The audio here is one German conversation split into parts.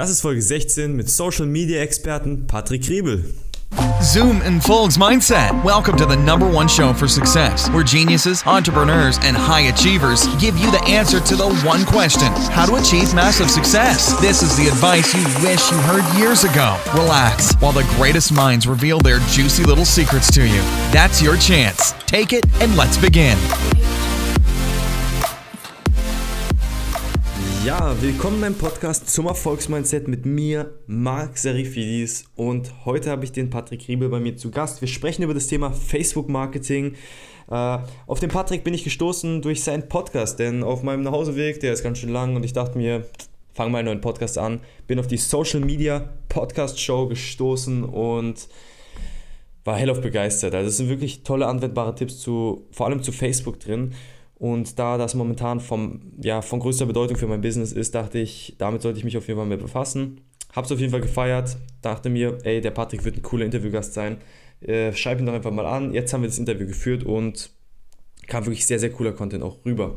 Das ist Folge 16 mit Social Media Experten Patrick Riebel. Zoom Folks Mindset. Welcome to the number one show for success, where geniuses, entrepreneurs, and high achievers give you the answer to the one question how to achieve massive success. This is the advice you wish you heard years ago. Relax while the greatest minds reveal their juicy little secrets to you. That's your chance. Take it and let's begin. Ja, willkommen beim Podcast zum Erfolgsmindset mit mir, Marc Serifidis. Und heute habe ich den Patrick Riebel bei mir zu Gast. Wir sprechen über das Thema Facebook-Marketing. Äh, auf den Patrick bin ich gestoßen durch seinen Podcast, denn auf meinem Nachhauseweg, der ist ganz schön lang, und ich dachte mir, fang mal einen neuen Podcast an. Bin auf die Social Media Podcast Show gestoßen und war hellauf begeistert. Also es sind wirklich tolle anwendbare Tipps zu, vor allem zu Facebook drin. Und da das momentan vom, ja, von größter Bedeutung für mein Business ist, dachte ich, damit sollte ich mich auf jeden Fall mehr befassen. Hab's auf jeden Fall gefeiert, dachte mir, ey, der Patrick wird ein cooler Interviewgast sein. Äh, schreib ihn doch einfach mal an. Jetzt haben wir das Interview geführt und kam wirklich sehr, sehr cooler Content auch rüber.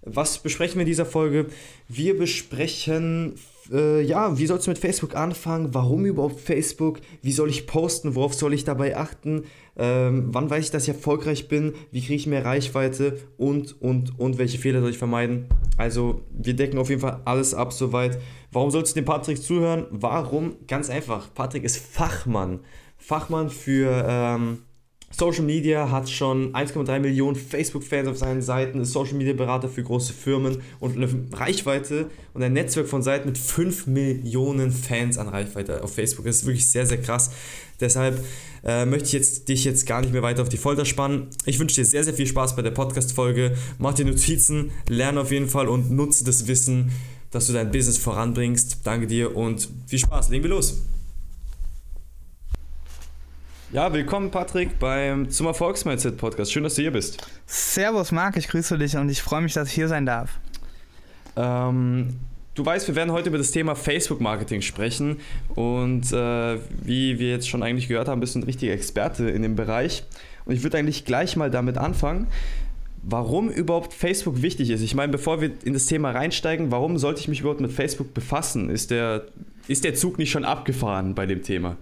Was besprechen wir in dieser Folge? Wir besprechen, äh, ja, wie sollst du mit Facebook anfangen? Warum überhaupt Facebook? Wie soll ich posten? Worauf soll ich dabei achten? Ähm, wann weiß ich, dass ich erfolgreich bin? Wie kriege ich mehr Reichweite? Und, und, und welche Fehler soll ich vermeiden? Also, wir decken auf jeden Fall alles ab soweit. Warum sollst du dem Patrick zuhören? Warum? Ganz einfach. Patrick ist Fachmann. Fachmann für ähm, Social Media hat schon 1,3 Millionen Facebook-Fans auf seinen Seiten, ist Social Media Berater für große Firmen und eine Reichweite und ein Netzwerk von Seiten mit 5 Millionen Fans an Reichweite auf Facebook. Das ist wirklich sehr, sehr krass. Deshalb äh, möchte ich jetzt, dich jetzt gar nicht mehr weiter auf die Folter spannen. Ich wünsche dir sehr, sehr viel Spaß bei der Podcast-Folge. Mach dir Notizen, lerne auf jeden Fall und nutze das Wissen, dass du dein Business voranbringst. Danke dir und viel Spaß. Legen wir los. Ja, willkommen Patrick beim zum Erfolgsmindset Podcast. Schön, dass du hier bist. Servus Marc, ich grüße dich und ich freue mich, dass ich hier sein darf. Ähm, du weißt, wir werden heute über das Thema Facebook-Marketing sprechen und äh, wie wir jetzt schon eigentlich gehört haben, bist du ein richtiger Experte in dem Bereich. Und ich würde eigentlich gleich mal damit anfangen, warum überhaupt Facebook wichtig ist. Ich meine, bevor wir in das Thema reinsteigen, warum sollte ich mich überhaupt mit Facebook befassen? Ist der, ist der Zug nicht schon abgefahren bei dem Thema?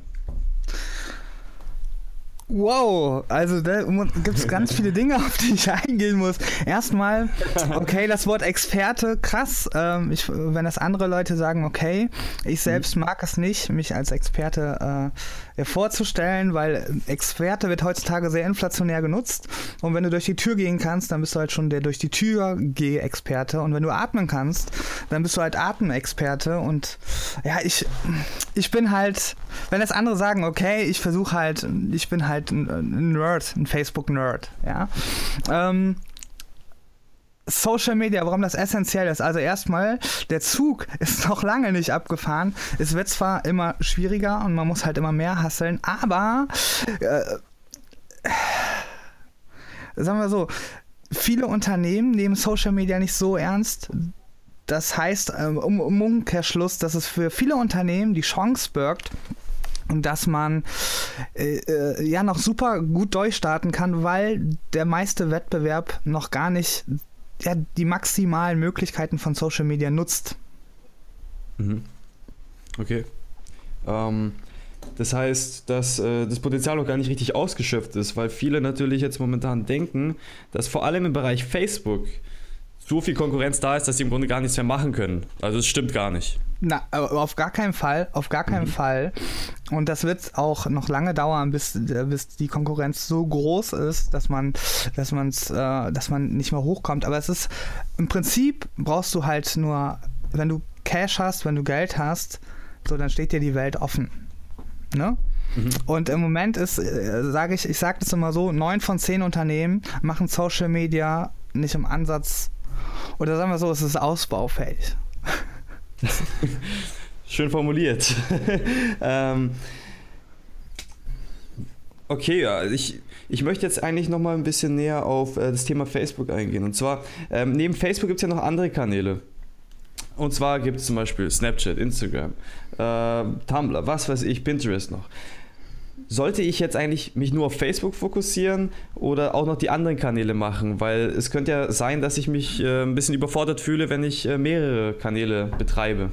Wow, also da gibt es ganz viele Dinge, auf die ich eingehen muss. Erstmal, okay, das Wort Experte, krass. Ähm, ich, wenn das andere Leute sagen, okay, ich selbst mag es nicht, mich als Experte äh, vorzustellen, weil Experte wird heutzutage sehr inflationär genutzt. Und wenn du durch die Tür gehen kannst, dann bist du halt schon der durch die Tür geh Experte. Und wenn du atmen kannst, dann bist du halt Atemexperte. Und ja, ich, ich bin halt, wenn das andere sagen, okay, ich versuche halt, ich bin halt ein Nerd, ein Facebook-Nerd, ja. Ähm, Social Media, warum das essentiell ist. Also erstmal, der Zug ist noch lange nicht abgefahren. Es wird zwar immer schwieriger und man muss halt immer mehr hasseln, aber äh, sagen wir so, viele Unternehmen nehmen Social Media nicht so ernst. Das heißt, ähm, um, um Umkehrschluss, dass es für viele Unternehmen die Chance birgt, dass man äh, äh, ja noch super gut durchstarten kann, weil der meiste Wettbewerb noch gar nicht ja, die maximalen Möglichkeiten von Social Media nutzt. Mhm. Okay. Ähm, das heißt, dass äh, das Potenzial noch gar nicht richtig ausgeschöpft ist, weil viele natürlich jetzt momentan denken, dass vor allem im Bereich Facebook so viel Konkurrenz da ist, dass sie im Grunde gar nichts mehr machen können. Also es stimmt gar nicht. Na, auf gar keinen Fall, auf gar keinen mhm. Fall. Und das wird auch noch lange dauern, bis, bis die Konkurrenz so groß ist, dass man, dass man's, äh, dass man nicht mehr hochkommt. Aber es ist im Prinzip brauchst du halt nur, wenn du Cash hast, wenn du Geld hast, so dann steht dir die Welt offen. Ne? Mhm. Und im Moment ist, äh, sage ich, ich sage das immer so, neun von zehn Unternehmen machen Social Media nicht im Ansatz, oder sagen wir so, es ist ausbaufähig. Schön formuliert. ähm, okay, ja, ich, ich möchte jetzt eigentlich nochmal ein bisschen näher auf äh, das Thema Facebook eingehen. Und zwar, ähm, neben Facebook gibt es ja noch andere Kanäle. Und zwar gibt es zum Beispiel Snapchat, Instagram, äh, Tumblr, was weiß ich, Pinterest noch. Sollte ich jetzt eigentlich mich nur auf Facebook fokussieren oder auch noch die anderen Kanäle machen? Weil es könnte ja sein, dass ich mich äh, ein bisschen überfordert fühle, wenn ich äh, mehrere Kanäle betreibe.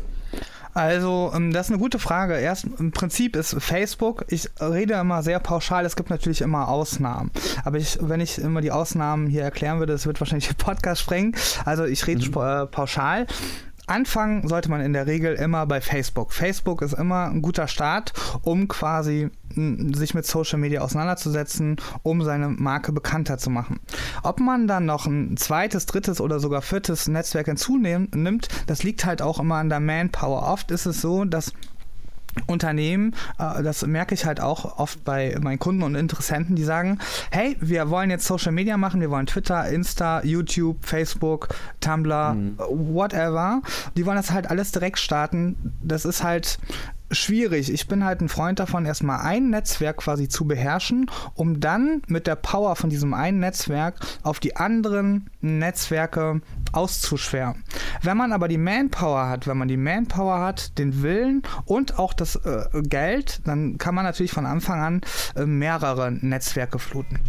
Also, ähm, das ist eine gute Frage. Erst im Prinzip ist Facebook, ich rede immer sehr pauschal, es gibt natürlich immer Ausnahmen. Aber ich, wenn ich immer die Ausnahmen hier erklären würde, das wird wahrscheinlich den Podcast sprengen. Also ich rede mhm. äh, pauschal. Anfangen sollte man in der Regel immer bei Facebook. Facebook ist immer ein guter Start, um quasi sich mit Social Media auseinanderzusetzen, um seine Marke bekannter zu machen. Ob man dann noch ein zweites, drittes oder sogar viertes Netzwerk hinzunimmt, das liegt halt auch immer an der Manpower. Oft ist es so, dass Unternehmen, äh, das merke ich halt auch oft bei meinen Kunden und Interessenten, die sagen, hey, wir wollen jetzt Social Media machen, wir wollen Twitter, Insta, YouTube, Facebook, Tumblr, mhm. whatever. Die wollen das halt alles direkt starten. Das ist halt schwierig. Ich bin halt ein Freund davon, erstmal ein Netzwerk quasi zu beherrschen, um dann mit der Power von diesem einen Netzwerk auf die anderen Netzwerke auszuschweren. Wenn man aber die Manpower hat, wenn man die Manpower hat, den Willen und auch das äh, Geld, dann kann man natürlich von Anfang an äh, mehrere Netzwerke fluten.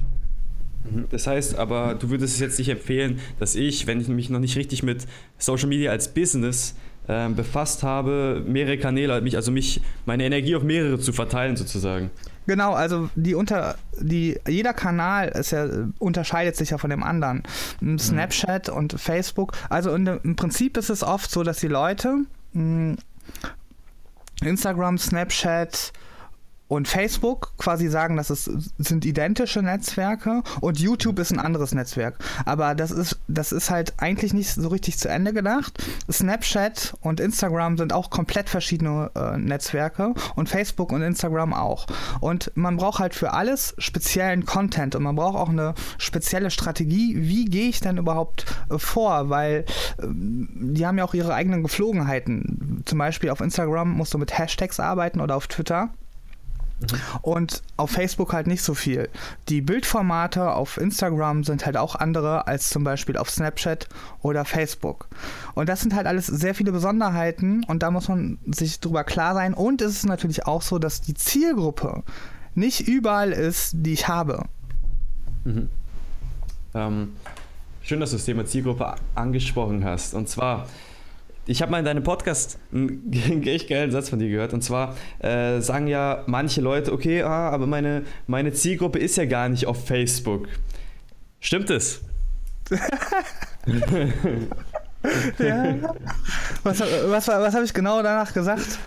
Mhm. Das heißt aber, du würdest es jetzt nicht empfehlen, dass ich, wenn ich mich noch nicht richtig mit Social Media als Business äh, befasst habe, mehrere Kanäle, mich, also mich, meine Energie auf mehrere zu verteilen sozusagen. Genau, also die unter die jeder Kanal ist ja unterscheidet sich ja von dem anderen. Mhm. Snapchat mhm. und Facebook. Also in, im Prinzip ist es oft so, dass die Leute mh, Instagram, Snapchat, und Facebook quasi sagen, dass es sind identische Netzwerke und YouTube ist ein anderes Netzwerk. Aber das ist, das ist halt eigentlich nicht so richtig zu Ende gedacht. Snapchat und Instagram sind auch komplett verschiedene äh, Netzwerke und Facebook und Instagram auch. Und man braucht halt für alles speziellen Content und man braucht auch eine spezielle Strategie. Wie gehe ich denn überhaupt äh, vor? Weil äh, die haben ja auch ihre eigenen Geflogenheiten. Zum Beispiel auf Instagram musst du mit Hashtags arbeiten oder auf Twitter. Und auf Facebook halt nicht so viel. Die Bildformate auf Instagram sind halt auch andere als zum Beispiel auf Snapchat oder Facebook. Und das sind halt alles sehr viele Besonderheiten und da muss man sich drüber klar sein. Und es ist natürlich auch so, dass die Zielgruppe nicht überall ist, die ich habe. Mhm. Ähm, schön, dass du das Thema Zielgruppe angesprochen hast. Und zwar, ich habe mal in deinem Podcast einen echt geilen Satz von dir gehört. Und zwar äh, sagen ja manche Leute, okay, ah, aber meine, meine Zielgruppe ist ja gar nicht auf Facebook. Stimmt es? ja. Was, was, was habe ich genau danach gesagt?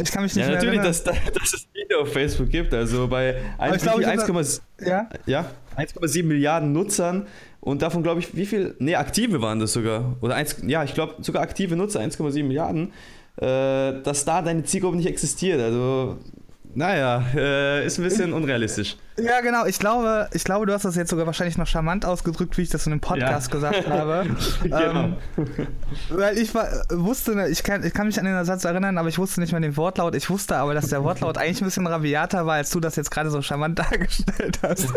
Ich kann mich nicht ja, mehr natürlich, dass, dass, es Video auf Facebook gibt. Also bei 1,7 ja? ja, Milliarden Nutzern und davon glaube ich, wie viel? Ne, aktive waren das sogar. Oder eins, ja, ich glaube sogar aktive Nutzer, 1,7 Milliarden. Äh, dass da deine Zielgruppe nicht existiert. Also, naja, äh, ist ein bisschen unrealistisch. Ja, genau. Ich glaube, ich glaube, du hast das jetzt sogar wahrscheinlich noch charmant ausgedrückt, wie ich das in einem Podcast ja. gesagt habe. genau. Ähm, weil ich war, wusste, ne, ich kann, ich kann mich an den Satz erinnern, aber ich wusste nicht mehr den Wortlaut. Ich wusste aber, dass der Wortlaut eigentlich ein bisschen rabiater war, als du das jetzt gerade so charmant dargestellt hast.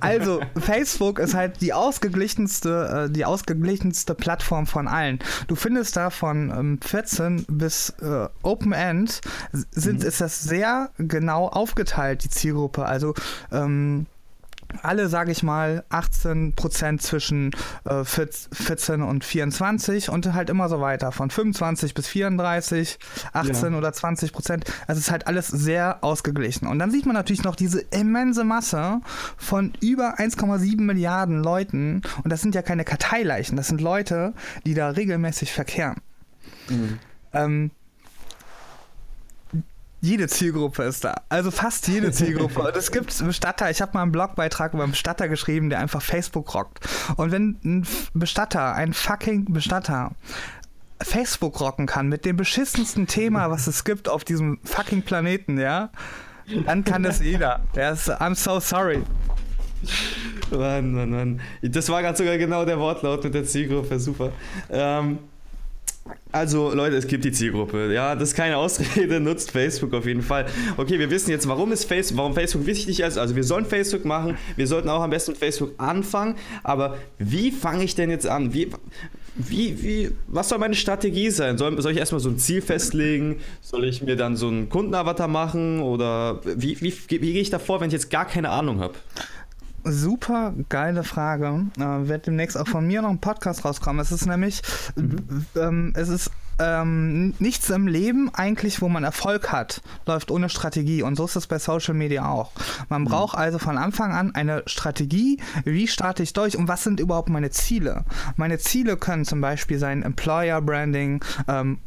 Also, Facebook ist halt die ausgeglichenste, äh, die ausgeglichenste Plattform von allen. Du findest da von 14 ähm, bis äh, Open End sind, mhm. ist das sehr genau aufgeteilt, die Zielgruppe. Also ähm, alle, sage ich mal, 18 Prozent zwischen äh, 14 und 24 und halt immer so weiter, von 25 bis 34, 18 ja. oder 20 Prozent. Also es ist halt alles sehr ausgeglichen. Und dann sieht man natürlich noch diese immense Masse von über 1,7 Milliarden Leuten. Und das sind ja keine Karteileichen, das sind Leute, die da regelmäßig verkehren. Mhm. Ähm, jede Zielgruppe ist da. Also fast jede Zielgruppe. Und es gibt Bestatter. Ich habe mal einen Blogbeitrag über einen Bestatter geschrieben, der einfach Facebook rockt. Und wenn ein Bestatter, ein fucking Bestatter, Facebook rocken kann mit dem beschissensten Thema, was es gibt auf diesem fucking Planeten, ja, dann kann das jeder. Der I'm so sorry. Mann, Mann, Mann. Das war gerade sogar genau der Wortlaut mit der Zielgruppe. Super. Ähm, also Leute, es gibt die Zielgruppe. Ja, das ist keine Ausrede, nutzt Facebook auf jeden Fall. Okay, wir wissen jetzt, warum ist Facebook, warum Facebook wichtig ist. Also wir sollen Facebook machen, wir sollten auch am besten mit Facebook anfangen. Aber wie fange ich denn jetzt an? Wie, wie, wie, was soll meine Strategie sein? Soll, soll ich erstmal so ein Ziel festlegen? Soll ich mir dann so einen Kundenavatar machen? Oder wie, wie, wie, gehe ich da vor, wenn ich jetzt gar keine Ahnung habe? Super geile Frage. Äh, wird demnächst auch von mir noch ein Podcast rauskommen. Es ist nämlich, mhm. ähm, es ist ähm, nichts im Leben eigentlich, wo man Erfolg hat, läuft ohne Strategie. Und so ist es bei Social Media auch. Man mhm. braucht also von Anfang an eine Strategie. Wie starte ich durch und was sind überhaupt meine Ziele? Meine Ziele können zum Beispiel sein Employer Branding, ähm,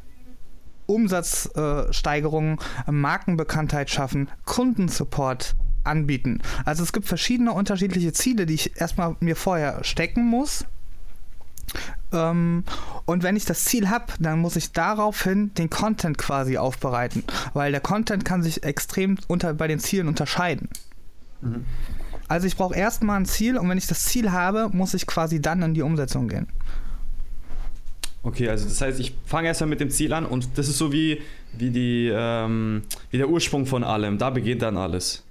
Umsatzsteigerungen, äh, Markenbekanntheit schaffen, Kundensupport anbieten. Also es gibt verschiedene unterschiedliche Ziele, die ich erstmal mir vorher stecken muss. Ähm, und wenn ich das Ziel habe, dann muss ich daraufhin den Content quasi aufbereiten, weil der Content kann sich extrem unter, bei den Zielen unterscheiden. Mhm. Also ich brauche erstmal ein Ziel und wenn ich das Ziel habe, muss ich quasi dann in die Umsetzung gehen. Okay, also das heißt, ich fange erstmal mit dem Ziel an und das ist so wie, wie, die, ähm, wie der Ursprung von allem. Da beginnt dann alles.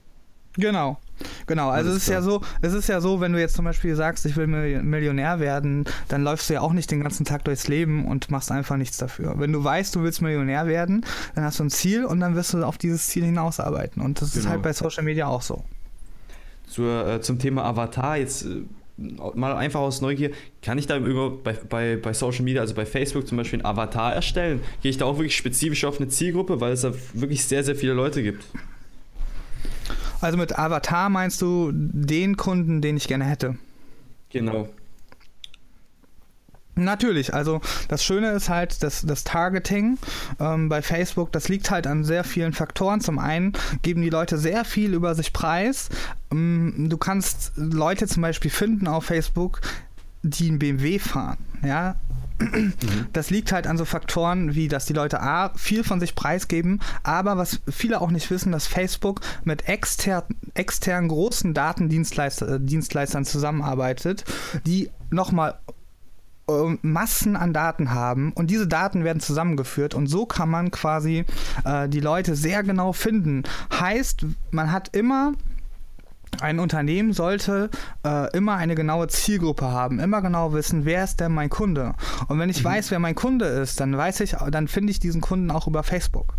Genau. Genau, also es ist ja so, es ist ja so, wenn du jetzt zum Beispiel sagst, ich will Millionär werden, dann läufst du ja auch nicht den ganzen Tag durchs Leben und machst einfach nichts dafür. Wenn du weißt, du willst Millionär werden, dann hast du ein Ziel und dann wirst du auf dieses Ziel hinausarbeiten. Und das genau. ist halt bei Social Media auch so. Zur, äh, zum Thema Avatar, jetzt äh, mal einfach aus Neugier, kann ich da bei, bei, bei Social Media, also bei Facebook zum Beispiel, einen Avatar erstellen? Gehe ich da auch wirklich spezifisch auf eine Zielgruppe, weil es da wirklich sehr, sehr viele Leute gibt? Also mit Avatar meinst du den Kunden, den ich gerne hätte? Genau. Natürlich, also das Schöne ist halt, dass das Targeting ähm, bei Facebook, das liegt halt an sehr vielen Faktoren. Zum einen geben die Leute sehr viel über sich preis. Ähm, du kannst Leute zum Beispiel finden auf Facebook, die einen BMW fahren. Ja, das liegt halt an so Faktoren wie, dass die Leute A, viel von sich preisgeben, aber was viele auch nicht wissen, dass Facebook mit exter externen großen Datendienstleistern zusammenarbeitet, die nochmal ähm, Massen an Daten haben und diese Daten werden zusammengeführt und so kann man quasi äh, die Leute sehr genau finden. Heißt, man hat immer ein Unternehmen sollte äh, immer eine genaue Zielgruppe haben, immer genau wissen, wer ist denn mein Kunde. Und wenn ich mhm. weiß, wer mein Kunde ist, dann weiß ich, dann finde ich diesen Kunden auch über Facebook.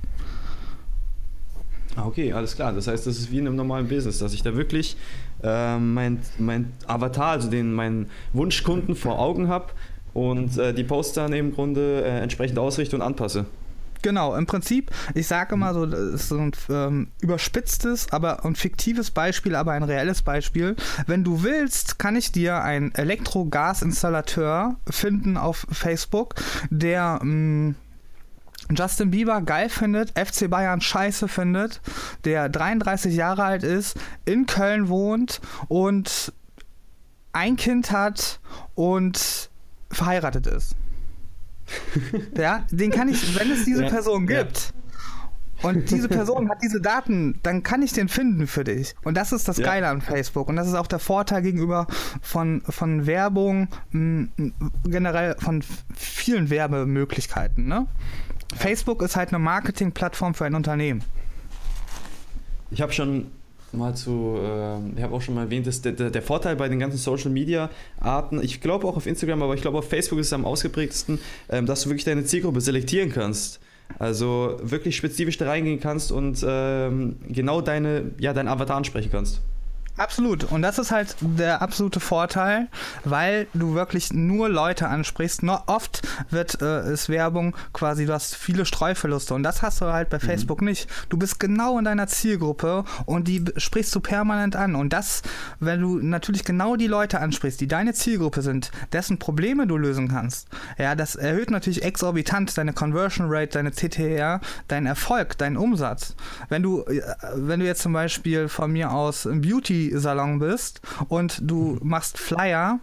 Ah, okay, alles klar. Das heißt, das ist wie in einem normalen Business, dass ich da wirklich äh, mein, mein Avatar, also den meinen Wunschkunden vor Augen habe und äh, die dann im Grunde äh, entsprechend ausrichte und anpasse. Genau, im Prinzip, ich sage immer so, das ist so ein ähm, überspitztes, aber ein fiktives Beispiel, aber ein reelles Beispiel. Wenn du willst, kann ich dir einen Elektrogasinstallateur finden auf Facebook, der mh, mm, Justin Bieber geil findet, FC Bayern scheiße findet, der 33 Jahre alt ist, in Köln wohnt und ein Kind hat und verheiratet ist. ja, den kann ich, wenn es diese ja, Person gibt. Ja. Und diese Person hat diese Daten, dann kann ich den finden für dich. Und das ist das ja. Geile an Facebook. Und das ist auch der Vorteil gegenüber von, von Werbung, mh, generell von vielen Werbemöglichkeiten. Ne? Facebook ist halt eine Marketingplattform für ein Unternehmen. Ich habe schon mal zu, äh, ich habe auch schon mal erwähnt, dass der, der, Vorteil bei den ganzen Social Media Arten, ich glaube auch auf Instagram, aber ich glaube auf Facebook ist es am ausgeprägtesten, äh, dass du wirklich deine Zielgruppe selektieren kannst. Also wirklich spezifisch da reingehen kannst und ähm, genau deine, ja, deinen Avatar ansprechen kannst. Absolut. Und das ist halt der absolute Vorteil, weil du wirklich nur Leute ansprichst. Nur oft wird äh, ist Werbung quasi, du hast viele Streuverluste und das hast du halt bei mhm. Facebook nicht. Du bist genau in deiner Zielgruppe und die sprichst du permanent an. Und das, wenn du natürlich genau die Leute ansprichst, die deine Zielgruppe sind, dessen Probleme du lösen kannst, ja, das erhöht natürlich exorbitant deine Conversion Rate, deine CTR, deinen Erfolg, deinen Umsatz. Wenn du, äh, wenn du jetzt zum Beispiel von mir aus Beauty Salon bist und du machst Flyer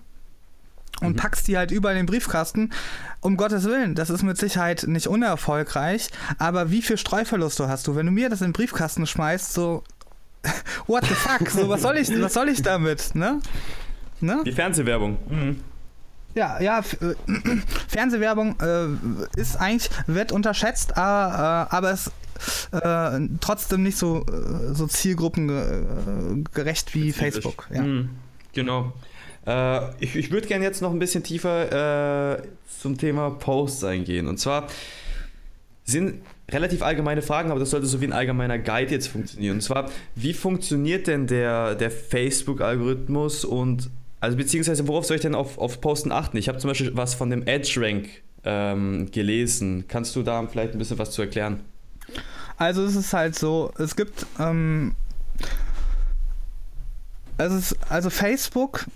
und mhm. packst die halt überall in den Briefkasten. Um Gottes Willen, das ist mit Sicherheit nicht unerfolgreich, aber wie viel Streuverluste hast du? Wenn du mir das in den Briefkasten schmeißt, so, what the fuck, so, was soll ich, was soll ich damit, ne? ne? Die Fernsehwerbung. Mhm. Ja, ja, äh, Fernsehwerbung äh, ist eigentlich, wird unterschätzt, äh, aber es äh, trotzdem nicht so, äh, so zielgruppengerecht wie Facebook. Ja. Mhm, genau. Äh, ich ich würde gerne jetzt noch ein bisschen tiefer äh, zum Thema Posts eingehen. Und zwar sind relativ allgemeine Fragen, aber das sollte so wie ein allgemeiner Guide jetzt funktionieren. Und zwar, wie funktioniert denn der, der Facebook-Algorithmus und also beziehungsweise worauf soll ich denn auf, auf Posten achten? Ich habe zum Beispiel was von dem Edge Rank ähm, gelesen. Kannst du da vielleicht ein bisschen was zu erklären? Also es ist halt so, es gibt ähm, also, es, also Facebook,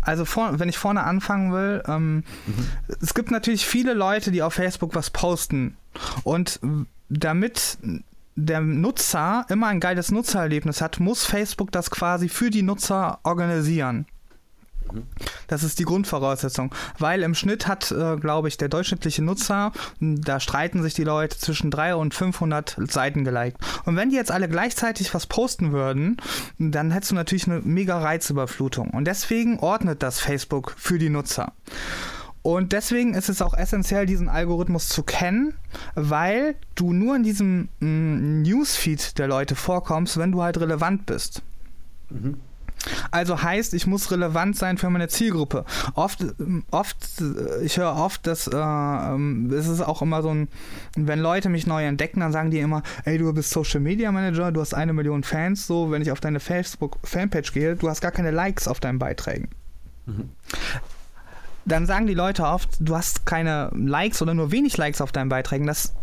also vor, wenn ich vorne anfangen will, ähm, mhm. es gibt natürlich viele Leute, die auf Facebook was posten. Und damit der Nutzer immer ein geiles Nutzererlebnis hat, muss Facebook das quasi für die Nutzer organisieren. Das ist die Grundvoraussetzung. Weil im Schnitt hat, äh, glaube ich, der durchschnittliche Nutzer, da streiten sich die Leute zwischen 300 und 500 Seiten geliked. Und wenn die jetzt alle gleichzeitig was posten würden, dann hättest du natürlich eine mega Reizüberflutung. Und deswegen ordnet das Facebook für die Nutzer. Und deswegen ist es auch essentiell, diesen Algorithmus zu kennen, weil du nur in diesem mm, Newsfeed der Leute vorkommst, wenn du halt relevant bist. Mhm. Also heißt, ich muss relevant sein für meine Zielgruppe. Oft, oft, ich höre oft, dass äh, ähm, es ist auch immer so ein, wenn Leute mich neu entdecken, dann sagen die immer, ey, du bist Social Media Manager, du hast eine Million Fans, so, wenn ich auf deine Facebook Fanpage gehe, du hast gar keine Likes auf deinen Beiträgen. Mhm. Dann sagen die Leute oft, du hast keine Likes oder nur wenig Likes auf deinen Beiträgen. Das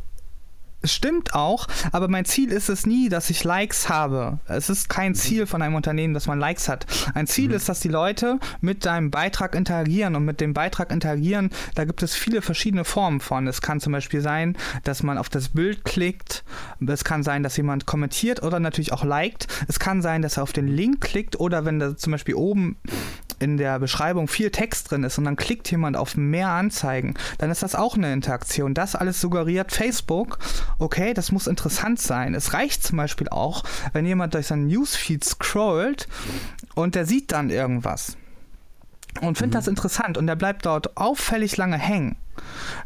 stimmt auch, aber mein Ziel ist es nie, dass ich Likes habe. Es ist kein Ziel von einem Unternehmen, dass man Likes hat. Ein Ziel mhm. ist, dass die Leute mit deinem Beitrag interagieren und mit dem Beitrag interagieren, da gibt es viele verschiedene Formen von. Es kann zum Beispiel sein, dass man auf das Bild klickt. Es kann sein, dass jemand kommentiert oder natürlich auch liked. Es kann sein, dass er auf den Link klickt oder wenn da zum Beispiel oben in der Beschreibung viel Text drin ist und dann klickt jemand auf mehr Anzeigen, dann ist das auch eine Interaktion. Das alles suggeriert Facebook, okay, das muss interessant sein. Es reicht zum Beispiel auch, wenn jemand durch seinen Newsfeed scrollt und der sieht dann irgendwas und findet mhm. das interessant und der bleibt dort auffällig lange hängen,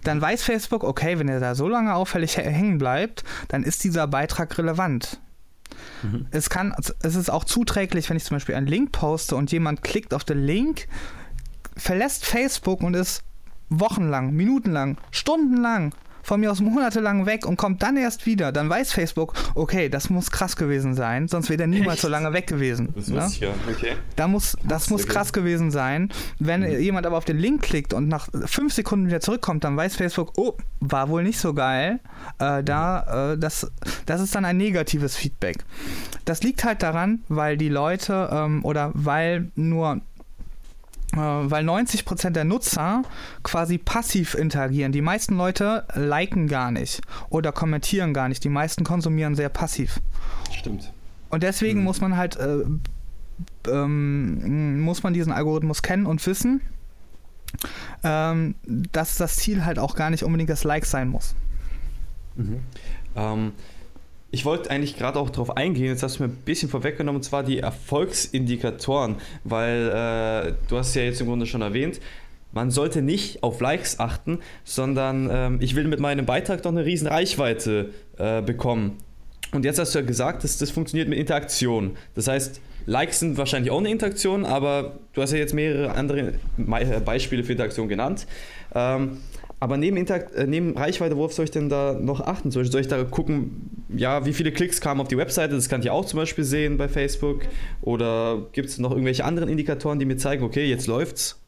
dann weiß Facebook, okay, wenn er da so lange auffällig hängen bleibt, dann ist dieser Beitrag relevant. Mhm. Es kann, es ist auch zuträglich, wenn ich zum Beispiel einen Link poste und jemand klickt auf den Link, verlässt Facebook und ist wochenlang, minutenlang, stundenlang von mir aus monatelang weg und kommt dann erst wieder, dann weiß Facebook, okay, das muss krass gewesen sein, sonst wäre er niemals Echt? so lange weg gewesen. Das ne? ich ja, okay. Da muss, das muss krass gewesen sein. Wenn mhm. jemand aber auf den Link klickt und nach fünf Sekunden wieder zurückkommt, dann weiß Facebook, oh, war wohl nicht so geil. Äh, da, äh, das, das ist dann ein negatives Feedback. Das liegt halt daran, weil die Leute ähm, oder weil nur weil 90% der Nutzer quasi passiv interagieren. Die meisten Leute liken gar nicht oder kommentieren gar nicht. Die meisten konsumieren sehr passiv. Stimmt. Und deswegen mhm. muss man halt, äh, ähm, muss man diesen Algorithmus kennen und wissen, ähm, dass das Ziel halt auch gar nicht unbedingt das Like sein muss. Mhm. Ähm, ich wollte eigentlich gerade auch darauf eingehen, jetzt hast du mir ein bisschen vorweggenommen, und zwar die Erfolgsindikatoren, weil äh, du hast ja jetzt im Grunde schon erwähnt, man sollte nicht auf Likes achten, sondern ähm, ich will mit meinem Beitrag doch eine riesen Reichweite äh, bekommen. Und jetzt hast du ja gesagt, dass das funktioniert mit Interaktion. Das heißt, Likes sind wahrscheinlich auch eine Interaktion, aber du hast ja jetzt mehrere andere Beispiele für Interaktion genannt. Ähm, aber neben, Interakt äh, neben Reichweite, worauf soll ich denn da noch achten? Soll ich, soll ich da gucken, ja, wie viele Klicks kamen auf die Webseite? Das kann ich auch zum Beispiel sehen bei Facebook. Oder gibt es noch irgendwelche anderen Indikatoren, die mir zeigen, okay, jetzt läuft's?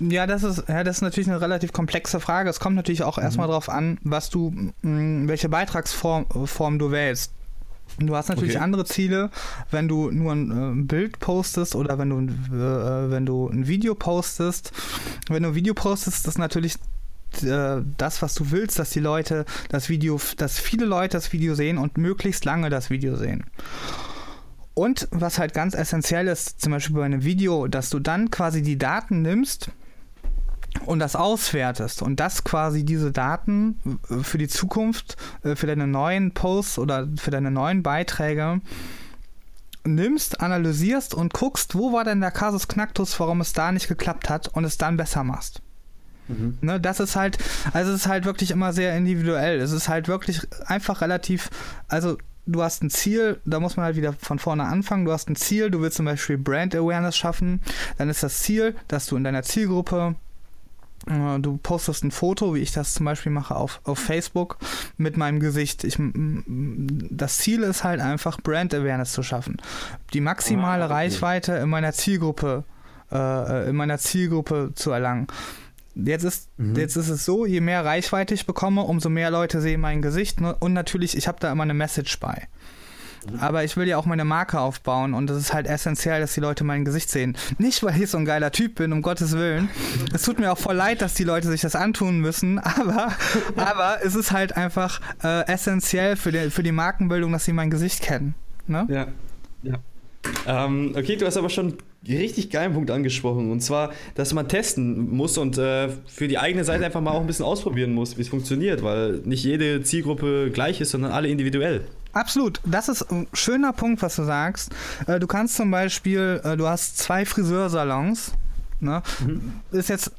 Ja, das ist, ja, das ist natürlich eine relativ komplexe Frage. Es kommt natürlich auch mhm. erstmal darauf an, was du, mh, welche Beitragsform Form du wählst. Du hast natürlich okay. andere Ziele, wenn du nur ein äh, Bild postest oder wenn du, äh, wenn du ein Video postest. Wenn du ein Video postest, ist natürlich äh, das, was du willst, dass die Leute das Video, dass viele Leute das Video sehen und möglichst lange das Video sehen. Und was halt ganz essentiell ist, zum Beispiel bei einem Video, dass du dann quasi die Daten nimmst, und das auswertest und das quasi diese Daten für die Zukunft, äh, für deine neuen Posts oder für deine neuen Beiträge nimmst, analysierst und guckst, wo war denn der Kasus Knacktus, warum es da nicht geklappt hat und es dann besser machst. Mhm. Ne, das ist halt, also es ist halt wirklich immer sehr individuell. Es ist halt wirklich einfach relativ, also du hast ein Ziel, da muss man halt wieder von vorne anfangen. Du hast ein Ziel, du willst zum Beispiel Brand Awareness schaffen. Dann ist das Ziel, dass du in deiner Zielgruppe du postest ein Foto, wie ich das zum Beispiel mache auf, auf Facebook, mit meinem Gesicht. Ich, das Ziel ist halt einfach, Brand Awareness zu schaffen. Die maximale ah, okay. Reichweite in meiner Zielgruppe äh, in meiner Zielgruppe zu erlangen. Jetzt ist, mhm. jetzt ist es so, je mehr Reichweite ich bekomme, umso mehr Leute sehen mein Gesicht. Ne? Und natürlich, ich habe da immer eine Message bei. Aber ich will ja auch meine Marke aufbauen und es ist halt essentiell, dass die Leute mein Gesicht sehen. Nicht, weil ich so ein geiler Typ bin, um Gottes Willen. Es tut mir auch voll leid, dass die Leute sich das antun müssen, aber, aber es ist halt einfach äh, essentiell für die, für die Markenbildung, dass sie mein Gesicht kennen. Ne? Ja. ja. Ähm, okay, du hast aber schon richtig geilen Punkt angesprochen. Und zwar, dass man testen muss und äh, für die eigene Seite einfach mal auch ein bisschen ausprobieren muss, wie es funktioniert, weil nicht jede Zielgruppe gleich ist, sondern alle individuell. Absolut. Das ist ein schöner Punkt, was du sagst. Äh, du kannst zum Beispiel, äh, du hast zwei Friseursalons. Ne? Mhm. Ist jetzt,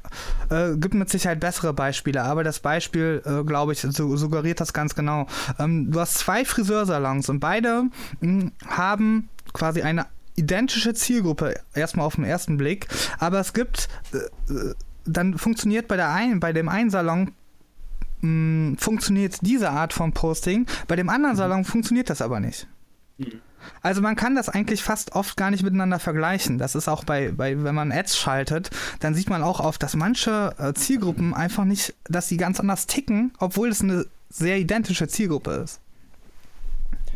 äh, gibt mit Sicherheit bessere Beispiele, aber das Beispiel, äh, glaube ich, su suggeriert das ganz genau. Ähm, du hast zwei Friseursalons und beide mh, haben quasi eine identische Zielgruppe, erstmal auf den ersten Blick, aber es gibt, äh, äh, dann funktioniert bei, der einen, bei dem einen Salon mh, mm, funktioniert diese Art von Posting, bei dem anderen mhm. Salon funktioniert das aber nicht. Mhm. Also man kann das eigentlich fast oft gar nicht miteinander vergleichen. Das ist auch bei, bei wenn man Ads schaltet, dann sieht man auch oft, dass manche äh, Zielgruppen einfach nicht, dass sie ganz anders ticken, obwohl es eine sehr identische Zielgruppe ist.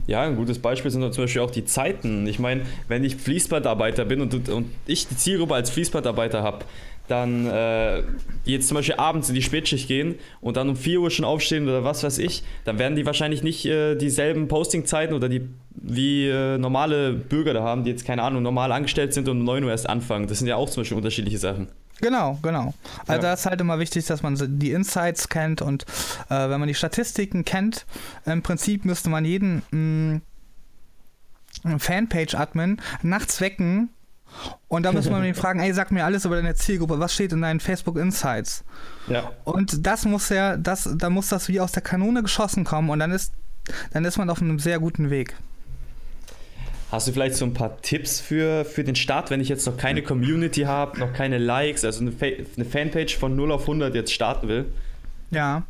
Ja, ein gutes Beispiel sind zum Beispiel auch die Zeiten. Ich meine, wenn ich Fließbandarbeiter bin und, und ich die Zielgruppe als Fließbandarbeiter habe, dann äh, jetzt zum Beispiel abends in die Spätschicht gehen und dann um 4 Uhr schon aufstehen oder was weiß ich, dann werden die wahrscheinlich nicht äh, dieselben Postingzeiten oder die wie äh, normale Bürger da haben, die jetzt keine Ahnung, normal angestellt sind und um 9 Uhr erst anfangen. Das sind ja auch zum Beispiel unterschiedliche Sachen. Genau, genau. Also ja. da ist halt immer wichtig, dass man die Insights kennt und äh, wenn man die Statistiken kennt, im Prinzip müsste man jeden mm, Fanpage-Admin nachts wecken und da müssen wir ihn fragen, ey, sag mir alles über deine Zielgruppe, was steht in deinen Facebook Insights? Ja. Und das muss ja, das, da muss das wie aus der Kanone geschossen kommen und dann ist, dann ist man auf einem sehr guten Weg. Hast du vielleicht so ein paar Tipps für, für den Start, wenn ich jetzt noch keine Community habe, noch keine Likes, also eine, Fa eine Fanpage von 0 auf 100 jetzt starten will? Ja.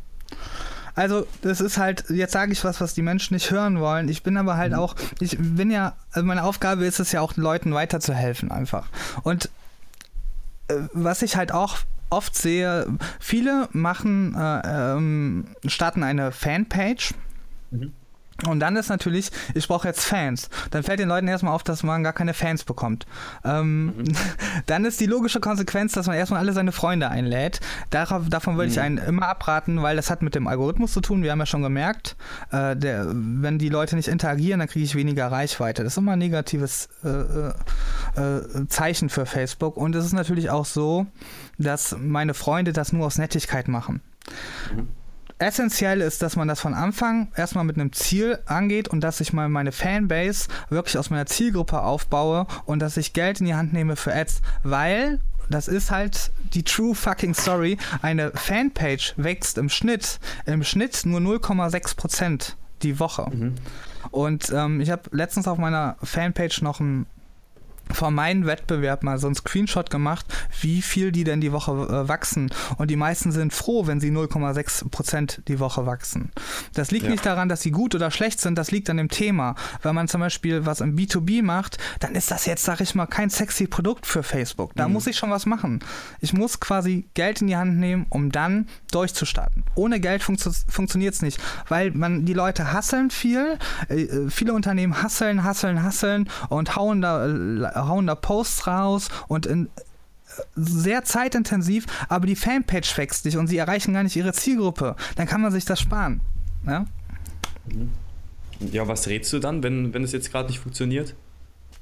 Also, das ist halt, jetzt sage ich was, was die Menschen nicht hören wollen. Ich bin aber halt mhm. auch, ich bin ja, also meine Aufgabe ist es ja auch, Leuten weiterzuhelfen einfach. Und äh, was ich halt auch oft sehe, viele machen, äh, ähm, starten eine Fanpage. Mhm. Und dann ist natürlich, ich brauche jetzt Fans. Dann fällt den Leuten erstmal auf, dass man gar keine Fans bekommt. Ähm, mhm. Dann ist die logische Konsequenz, dass man erstmal alle seine Freunde einlädt. Darauf, davon würde mhm. ich einen immer abraten, weil das hat mit dem Algorithmus zu tun. Wir haben ja schon gemerkt, äh, der, wenn die Leute nicht interagieren, dann kriege ich weniger Reichweite. Das ist immer ein negatives äh, äh, äh, Zeichen für Facebook. Und es ist natürlich auch so, dass meine Freunde das nur aus Nettigkeit machen. Mhm essentiell ist, dass man das von Anfang erstmal mit einem Ziel angeht und dass ich mal meine Fanbase wirklich aus meiner Zielgruppe aufbaue und dass ich Geld in die Hand nehme für Ads, weil das ist halt die true fucking story. Eine Fanpage wächst im Schnitt, im Schnitt nur 0,6% die Woche. Mhm. Und ähm, ich habe letztens auf meiner Fanpage noch ein vor meinem Wettbewerb mal so einen Screenshot gemacht, wie viel die denn die Woche äh, wachsen. Und die meisten sind froh, wenn sie 0,6% die Woche wachsen. Das liegt ja. nicht daran, dass sie gut oder schlecht sind, das liegt an dem Thema. Wenn man zum Beispiel was im B2B macht, dann ist das jetzt, sag ich mal, kein sexy Produkt für Facebook. Da mhm. muss ich schon was machen. Ich muss quasi Geld in die Hand nehmen, um dann durchzustarten. Ohne Geld funktio funktioniert es nicht, weil man die Leute hasseln viel, äh, äh, viele Unternehmen hasseln, hasseln, hasseln und hauen da äh, hauen da Posts raus und in, äh, sehr zeitintensiv, aber die Fanpage wächst nicht und sie erreichen gar nicht ihre Zielgruppe. Dann kann man sich das sparen. Ja, mhm. ja was rätst du dann, wenn, wenn es jetzt gerade nicht funktioniert?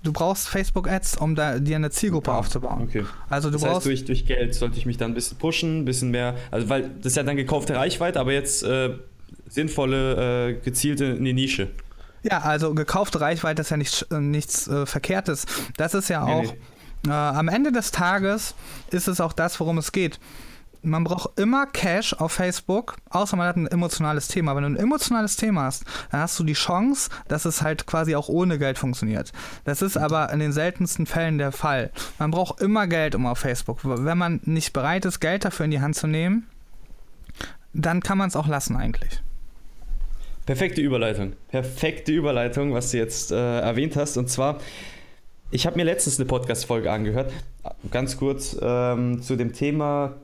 Du brauchst Facebook-Ads, um da, dir eine Zielgruppe ah, aufzubauen. Okay. Also du das brauchst heißt, durch, durch Geld sollte ich mich dann ein bisschen pushen, ein bisschen mehr, also weil das ist ja dann gekaufte Reichweite, aber jetzt äh, sinnvolle, äh, gezielte in die Nische. Ja, also gekaufte Reichweite ist ja nichts, äh, nichts äh, Verkehrtes. Das ist ja auch, nee, nee. Äh, am Ende des Tages ist es auch das, worum es geht. Man braucht immer Cash auf Facebook, außer man hat ein emotionales Thema. Wenn du ein emotionales Thema hast, dann hast du die Chance, dass es halt quasi auch ohne Geld funktioniert. Das ist aber in den seltensten Fällen der Fall. Man braucht immer Geld um auf Facebook. Wenn man nicht bereit ist, Geld dafür in die Hand zu nehmen, dann kann man es auch lassen eigentlich. Perfekte Überleitung. Perfekte Überleitung, was du jetzt äh, erwähnt hast. Und zwar, ich habe mir letztens eine Podcast-Folge angehört, ganz kurz ähm, zu dem Thema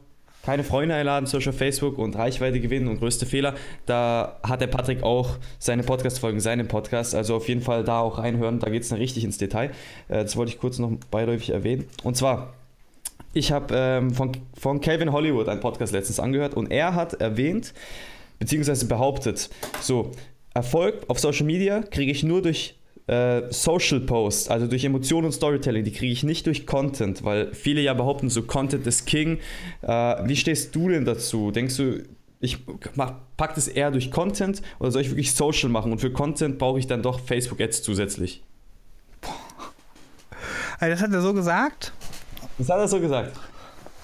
keine Freunde einladen, Social Facebook und Reichweite gewinnen und größte Fehler. Da hat der Patrick auch seine Podcast-Folgen, seinen Podcast. Also auf jeden Fall da auch reinhören. Da geht es dann richtig ins Detail. Äh, das wollte ich kurz noch beiläufig erwähnen. Und zwar, ich habe ähm, von, von Calvin Hollywood einen Podcast letztens angehört und er hat erwähnt, beziehungsweise behauptet, so, Erfolg auf Social Media kriege ich nur durch äh, Social Posts, also durch Emotionen und Storytelling, die kriege ich nicht durch Content, weil viele ja behaupten, so Content ist King. Äh, wie stehst du denn dazu? Denkst du, ich pack das eher durch Content oder soll ich wirklich Social machen? Und für Content brauche ich dann doch Facebook Ads zusätzlich. Also das hat er so gesagt? Das hat er so gesagt.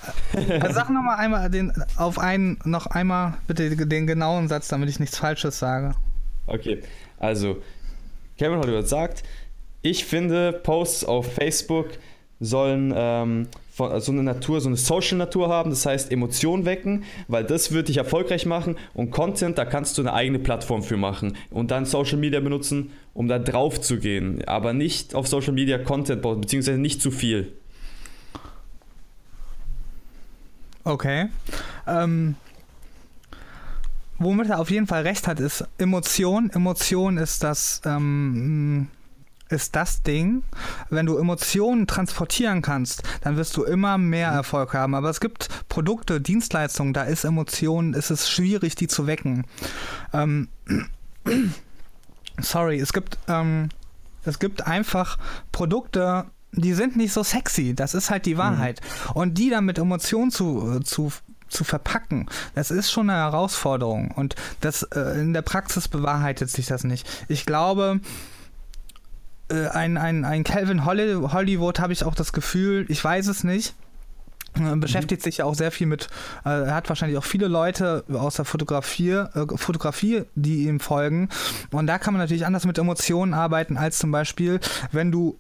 Also sag noch mal einmal den, auf einen, noch einmal bitte den genauen Satz, damit ich nichts Falsches sage. Okay, also Kevin Hollywood sagt, ich finde, Posts auf Facebook sollen ähm, so eine Natur, so eine Social-Natur haben, das heißt Emotionen wecken, weil das wird dich erfolgreich machen und Content, da kannst du eine eigene Plattform für machen und dann Social Media benutzen, um da drauf zu gehen, aber nicht auf Social Media Content bauen, beziehungsweise nicht zu viel. Okay. Ähm, womit er auf jeden Fall recht hat, ist Emotion. Emotion ist das, ähm, ist das Ding. Wenn du Emotionen transportieren kannst, dann wirst du immer mehr Erfolg haben. Aber es gibt Produkte, Dienstleistungen, da ist Emotion, ist es schwierig, die zu wecken. Ähm, sorry, es gibt, ähm, es gibt einfach Produkte, die sind nicht so sexy. Das ist halt die Wahrheit. Mhm. Und die dann mit Emotionen zu, zu zu verpacken, das ist schon eine Herausforderung und das äh, in der Praxis bewahrheitet sich das nicht. Ich glaube, äh, ein, ein, ein Calvin Hollywood habe ich auch das Gefühl, ich weiß es nicht, äh, beschäftigt mhm. sich ja auch sehr viel mit, äh, er hat wahrscheinlich auch viele Leute aus der Fotografie, äh, Fotografie, die ihm folgen. Und da kann man natürlich anders mit Emotionen arbeiten, als zum Beispiel, wenn du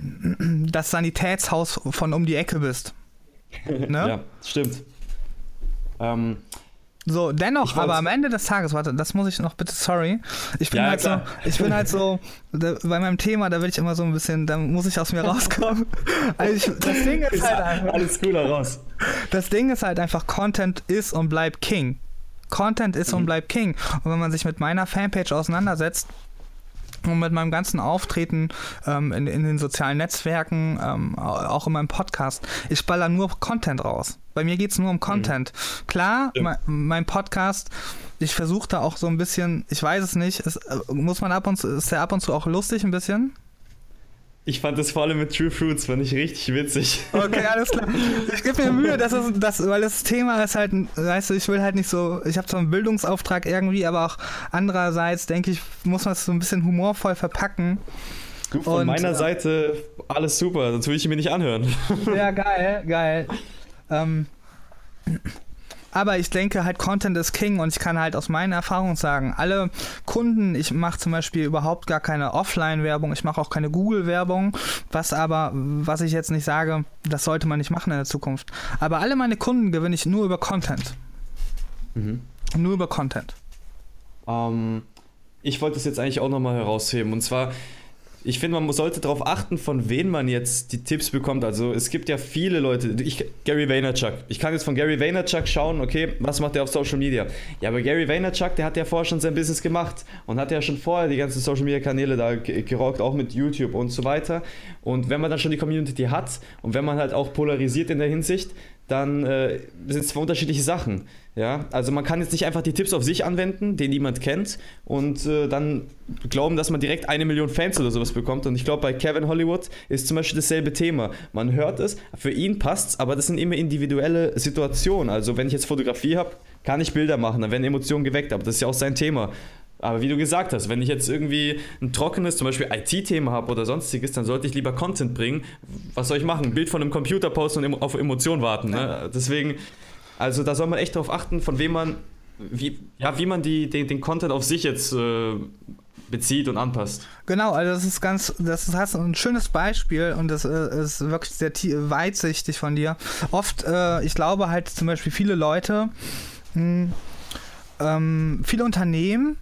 das Sanitätshaus von um die Ecke bist. Ne? ja, stimmt. Ähm, so, dennoch, aber am Ende des Tages, warte, das muss ich noch bitte, sorry. Ich bin ja, halt klar. so, ich bin halt so, da, bei meinem Thema, da will ich immer so ein bisschen, da muss ich aus mir rauskommen. Also ich, das Ding ist, ist halt einfach. Alles cooler raus. Das Ding ist halt einfach, Content ist und bleibt King. Content ist mhm. und bleibt King. Und wenn man sich mit meiner Fanpage auseinandersetzt, und mit meinem ganzen Auftreten ähm, in, in, den sozialen Netzwerken, ähm, auch in meinem Podcast, ich baller nur Content raus. Bei mir geht es nur um Content. Mhm. Klar, ja. mein, mein, Podcast, ich versuche da auch so ein bisschen, ich weiß es nicht, es, äh, muss man ab und zu, ist der ab und zu auch lustig ein bisschen? Ich fand das vor allem mit True Fruits, fand ich richtig witzig. Okay, alles klar. Ich gebe mir Mühe, dass es, das, weil das Thema ist halt, weißt du, ich will halt nicht so, ich habe zwar einen Bildungsauftrag irgendwie, aber auch andererseits denke ich, muss man es so ein bisschen humorvoll verpacken. Du, von Und, meiner äh, Seite alles super, sonst will ich mir nicht anhören. Ja, geil, geil. Ähm, aber ich denke halt, Content ist King und ich kann halt aus meinen Erfahrungen sagen, alle Kunden, ich mache zum Beispiel überhaupt gar keine Offline-Werbung, ich mache auch keine Google-Werbung, was aber, was ich jetzt nicht sage, das sollte man nicht machen in der Zukunft. Aber alle meine Kunden gewinne ich nur über Content. Mhm. Nur über Content. Ähm, ich wollte es jetzt eigentlich auch nochmal herausheben und zwar ich finde, man sollte darauf achten, von wem man jetzt die Tipps bekommt. Also es gibt ja viele Leute, ich, Gary Vaynerchuk. Ich kann jetzt von Gary Vaynerchuk schauen, okay, was macht er auf Social Media? Ja, aber Gary Vaynerchuk, der hat ja vorher schon sein Business gemacht und hat ja schon vorher die ganzen Social Media Kanäle da gerockt, auch mit YouTube und so weiter. Und wenn man dann schon die Community hat und wenn man halt auch polarisiert in der Hinsicht, dann äh, sind es zwei unterschiedliche Sachen. Ja, also man kann jetzt nicht einfach die Tipps auf sich anwenden, den niemand kennt, und äh, dann glauben, dass man direkt eine Million Fans oder sowas bekommt. Und ich glaube, bei Kevin Hollywood ist zum Beispiel dasselbe Thema. Man hört es, für ihn passt es, aber das sind immer individuelle Situationen. Also wenn ich jetzt Fotografie habe, kann ich Bilder machen, dann werden Emotionen geweckt, aber das ist ja auch sein Thema. Aber wie du gesagt hast, wenn ich jetzt irgendwie ein trockenes, zum Beispiel IT-Thema habe oder sonstiges, dann sollte ich lieber Content bringen. Was soll ich machen? Ein Bild von einem Computer posten und auf Emotionen warten. Ne? Deswegen, also da soll man echt darauf achten, von wem man, wie, ja, wie man die, den, den Content auf sich jetzt äh, bezieht und anpasst. Genau, also das ist ganz, das ist ein schönes Beispiel und das äh, ist wirklich sehr weitsichtig von dir. Oft, äh, ich glaube halt zum Beispiel viele Leute, mh, hm, ähm, viele Unternehmen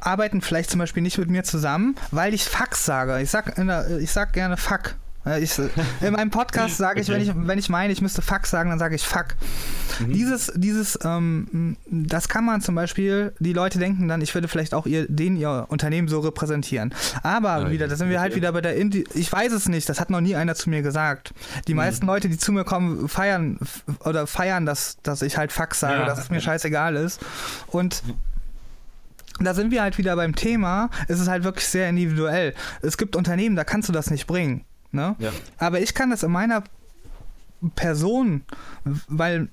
arbeiten vielleicht zum Beispiel nicht mit mir zusammen, weil ich Fuck sage. Ich sag, der, ich sag gerne Fuck. Ich, in meinem Podcast sage ich, okay. wenn ich, wenn ich meine, ich müsste Fuck sagen, dann sage ich Fuck. Mhm. Dieses, dieses, ähm, das kann man zum Beispiel, die Leute denken dann, ich würde vielleicht auch ihr, den ihr Unternehmen so repräsentieren. Aber okay. wieder, da sind wir halt wieder bei der Indi ich weiß es nicht, das hat noch nie einer zu mir gesagt. Die mhm. meisten Leute, die zu mir kommen, feiern oder feiern, dass, dass ich halt Fuck sage, ja. dass es mir scheißegal ist. Und da sind wir halt wieder beim Thema, es ist halt wirklich sehr individuell. Es gibt Unternehmen, da kannst du das nicht bringen. Ne? Ja. Aber ich kann das in meiner Person, weil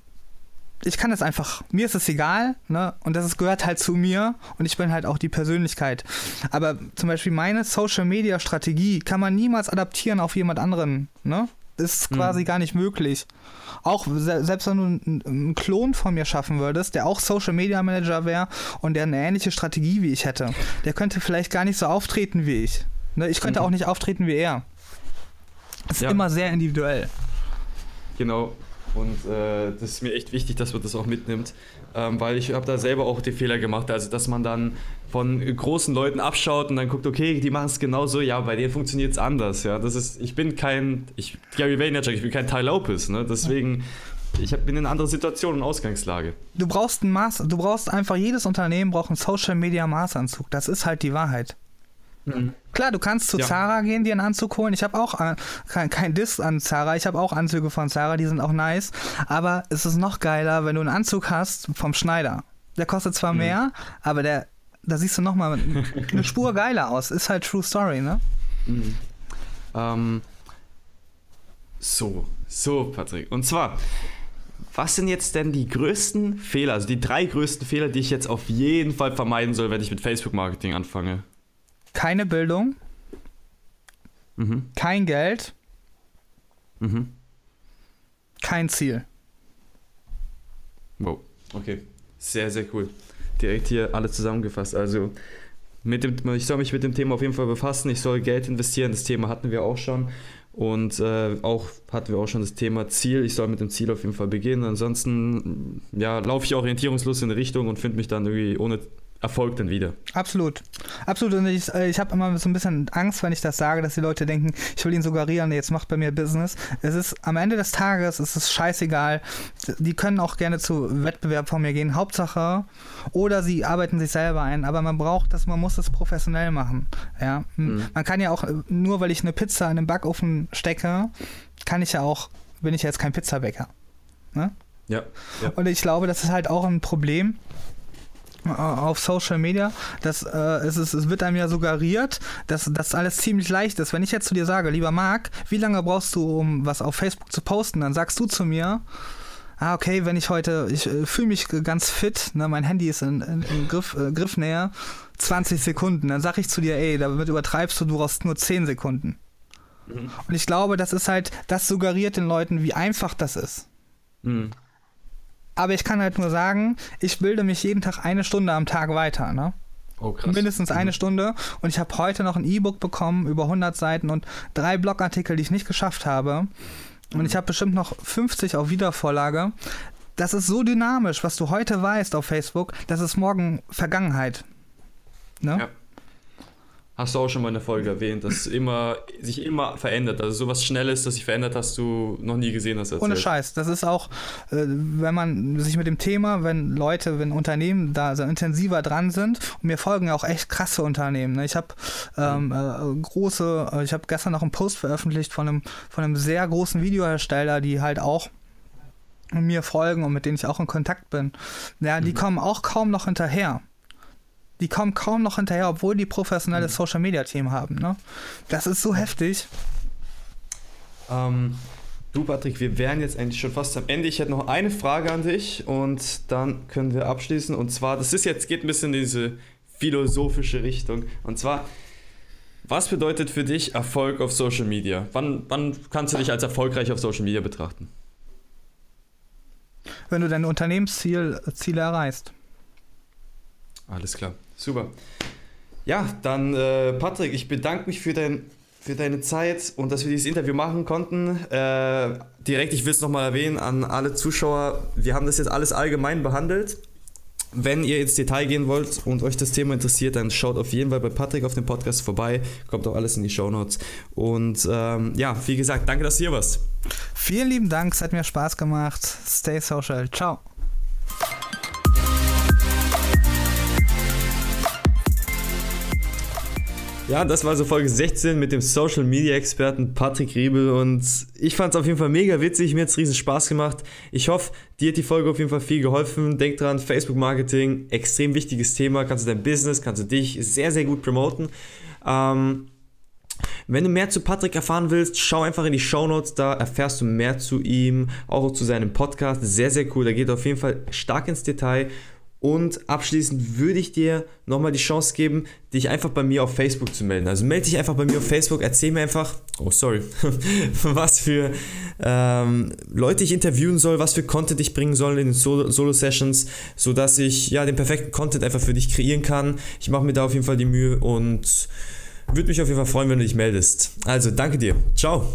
ich kann das einfach, mir ist es egal, ne? Und das gehört halt zu mir und ich bin halt auch die Persönlichkeit. Aber zum Beispiel meine Social Media Strategie kann man niemals adaptieren auf jemand anderen, ne? Das ist quasi mhm. gar nicht möglich. Auch selbst wenn du einen Klon von mir schaffen würdest, der auch Social Media Manager wäre und der eine ähnliche Strategie wie ich hätte, der könnte vielleicht gar nicht so auftreten wie ich. Ne? Ich könnte mhm. auch nicht auftreten wie er. Das ist ja. immer sehr individuell. Genau. Und äh, das ist mir echt wichtig, dass man das auch mitnimmt, ähm, weil ich habe da selber auch den Fehler gemacht, also dass man dann von großen Leuten abschaut und dann guckt, okay, die machen es genauso, ja, bei denen funktioniert es anders, ja. Das ist, ich bin kein, ich, Gary Vaynerchuk, ich bin kein Ty Lopez, ne, deswegen, ich bin in einer anderen Situation und Ausgangslage. Du brauchst ein Maß, du brauchst einfach, jedes Unternehmen braucht einen Social Media Maßanzug, das ist halt die Wahrheit. Mhm. Klar, du kannst zu ja. Zara gehen, dir einen Anzug holen. Ich habe auch äh, kein, kein Diss an Zara. Ich habe auch Anzüge von Zara, die sind auch nice. Aber es ist noch geiler, wenn du einen Anzug hast vom Schneider. Der kostet zwar mhm. mehr, aber der, da siehst du noch mal eine Spur geiler aus. Ist halt True Story, ne? Mhm. Ähm, so, so, Patrick. Und zwar, was sind jetzt denn die größten Fehler, also die drei größten Fehler, die ich jetzt auf jeden Fall vermeiden soll, wenn ich mit Facebook-Marketing anfange? Keine Bildung, mhm. kein Geld, mhm. kein Ziel. Wow, okay. Sehr, sehr cool. Direkt hier alles zusammengefasst. Also, mit dem, ich soll mich mit dem Thema auf jeden Fall befassen. Ich soll Geld investieren. Das Thema hatten wir auch schon. Und äh, auch hatten wir auch schon das Thema Ziel. Ich soll mit dem Ziel auf jeden Fall beginnen. Ansonsten ja, laufe ich orientierungslos in eine Richtung und finde mich dann irgendwie ohne Erfolg dann wieder. Absolut. Absolut. Und ich, äh, ich habe immer so ein bisschen Angst, wenn ich das sage, dass die Leute denken, ich will ihnen suggerieren, jetzt macht bei mir Business. Es ist am Ende des Tages, es ist scheißegal. Die können auch gerne zu Wettbewerb von mir gehen. Hauptsache, oder sie arbeiten sich selber ein, aber man braucht das, man muss es professionell machen. Ja. Mhm. Man kann ja auch, nur weil ich eine Pizza in den Backofen stecke, kann ich ja auch, bin ich ja jetzt kein Pizzabäcker. Ne? Ja, ja. Und ich glaube, das ist halt auch ein Problem auf Social Media, dass äh, es, ist, es wird einem ja suggeriert, dass das alles ziemlich leicht ist. Wenn ich jetzt zu dir sage, lieber Marc, wie lange brauchst du, um was auf Facebook zu posten, dann sagst du zu mir, ah, okay, wenn ich heute, ich äh, fühle mich ganz fit, ne, mein Handy ist in, in, in Griff, äh, Griffnähe, 20 Sekunden. Dann sag ich zu dir, ey, damit übertreibst du, du brauchst nur 10 Sekunden. Mhm. Und ich glaube, das ist halt, das suggeriert den Leuten, wie einfach das ist. Mhm. Aber ich kann halt nur sagen, ich bilde mich jeden Tag eine Stunde am Tag weiter, ne? Oh, krass. Mindestens eine mhm. Stunde. Und ich habe heute noch ein E-Book bekommen über 100 Seiten und drei Blogartikel, die ich nicht geschafft habe. Und mhm. ich habe bestimmt noch 50 auf Wiedervorlage. Das ist so dynamisch, was du heute weißt auf Facebook, das ist morgen Vergangenheit. Ne? Ja. Hast du auch schon mal in der Folge erwähnt, dass immer, sich immer verändert. Also sowas Schnelles, das sich verändert, hast du noch nie gesehen. Hast erzählt. Ohne Scheiß. Das ist auch, äh, wenn man sich mit dem Thema, wenn Leute, wenn Unternehmen da so intensiver dran sind, und mir folgen ja auch echt krasse Unternehmen. Ne? Ich habe ähm, äh, große, äh, ich habe gestern noch einen Post veröffentlicht von einem, von einem sehr großen Videohersteller, die halt auch mir folgen und mit denen ich auch in Kontakt bin. Ja, die mhm. kommen auch kaum noch hinterher die kommen kaum noch hinterher, obwohl die professionelles mhm. Social Media Team haben. Ne? Das ist so heftig. Ähm, du, Patrick, wir wären jetzt eigentlich schon fast am Ende. Ich hätte noch eine Frage an dich und dann können wir abschließen. Und zwar, das ist jetzt, geht ein bisschen in diese philosophische Richtung. Und zwar, was bedeutet für dich Erfolg auf Social Media? Wann, wann kannst du dich als erfolgreich auf Social Media betrachten? Wenn du deine Unternehmensziele erreichst. Alles klar. Super. Ja, dann äh, Patrick, ich bedanke mich für, dein, für deine Zeit und dass wir dieses Interview machen konnten. Äh, direkt, ich will es nochmal erwähnen an alle Zuschauer, wir haben das jetzt alles allgemein behandelt. wenn ihr ins Detail gehen wollt und euch das Thema interessiert, dann schaut auf jeden Fall bei Patrick auf dem Podcast vorbei. Kommt auch alles in die Show Notes. Und ähm, ja, wie gesagt, danke, dass du hier warst. Vielen lieben Dank, es hat mir Spaß gemacht. Stay social. Ciao. Ja, das war so Folge 16 mit dem Social Media Experten Patrick Riebel und ich fand es auf jeden Fall mega witzig, mir hat es riesen Spaß gemacht. Ich hoffe, dir hat die Folge auf jeden Fall viel geholfen. Denk dran, Facebook Marketing, extrem wichtiges Thema, kannst du dein Business, kannst du dich sehr, sehr gut promoten. Ähm, wenn du mehr zu Patrick erfahren willst, schau einfach in die Show Notes, da erfährst du mehr zu ihm, auch zu seinem Podcast. Sehr, sehr cool. Da geht auf jeden Fall stark ins Detail und abschließend würde ich dir nochmal die Chance geben, dich einfach bei mir auf Facebook zu melden. Also melde dich einfach bei mir auf Facebook, erzähl mir einfach, oh sorry, was für ähm, Leute ich interviewen soll, was für Content ich bringen soll in den Solo-Sessions, sodass ich ja den perfekten Content einfach für dich kreieren kann. Ich mache mir da auf jeden Fall die Mühe und würde mich auf jeden Fall freuen, wenn du dich meldest. Also danke dir. Ciao.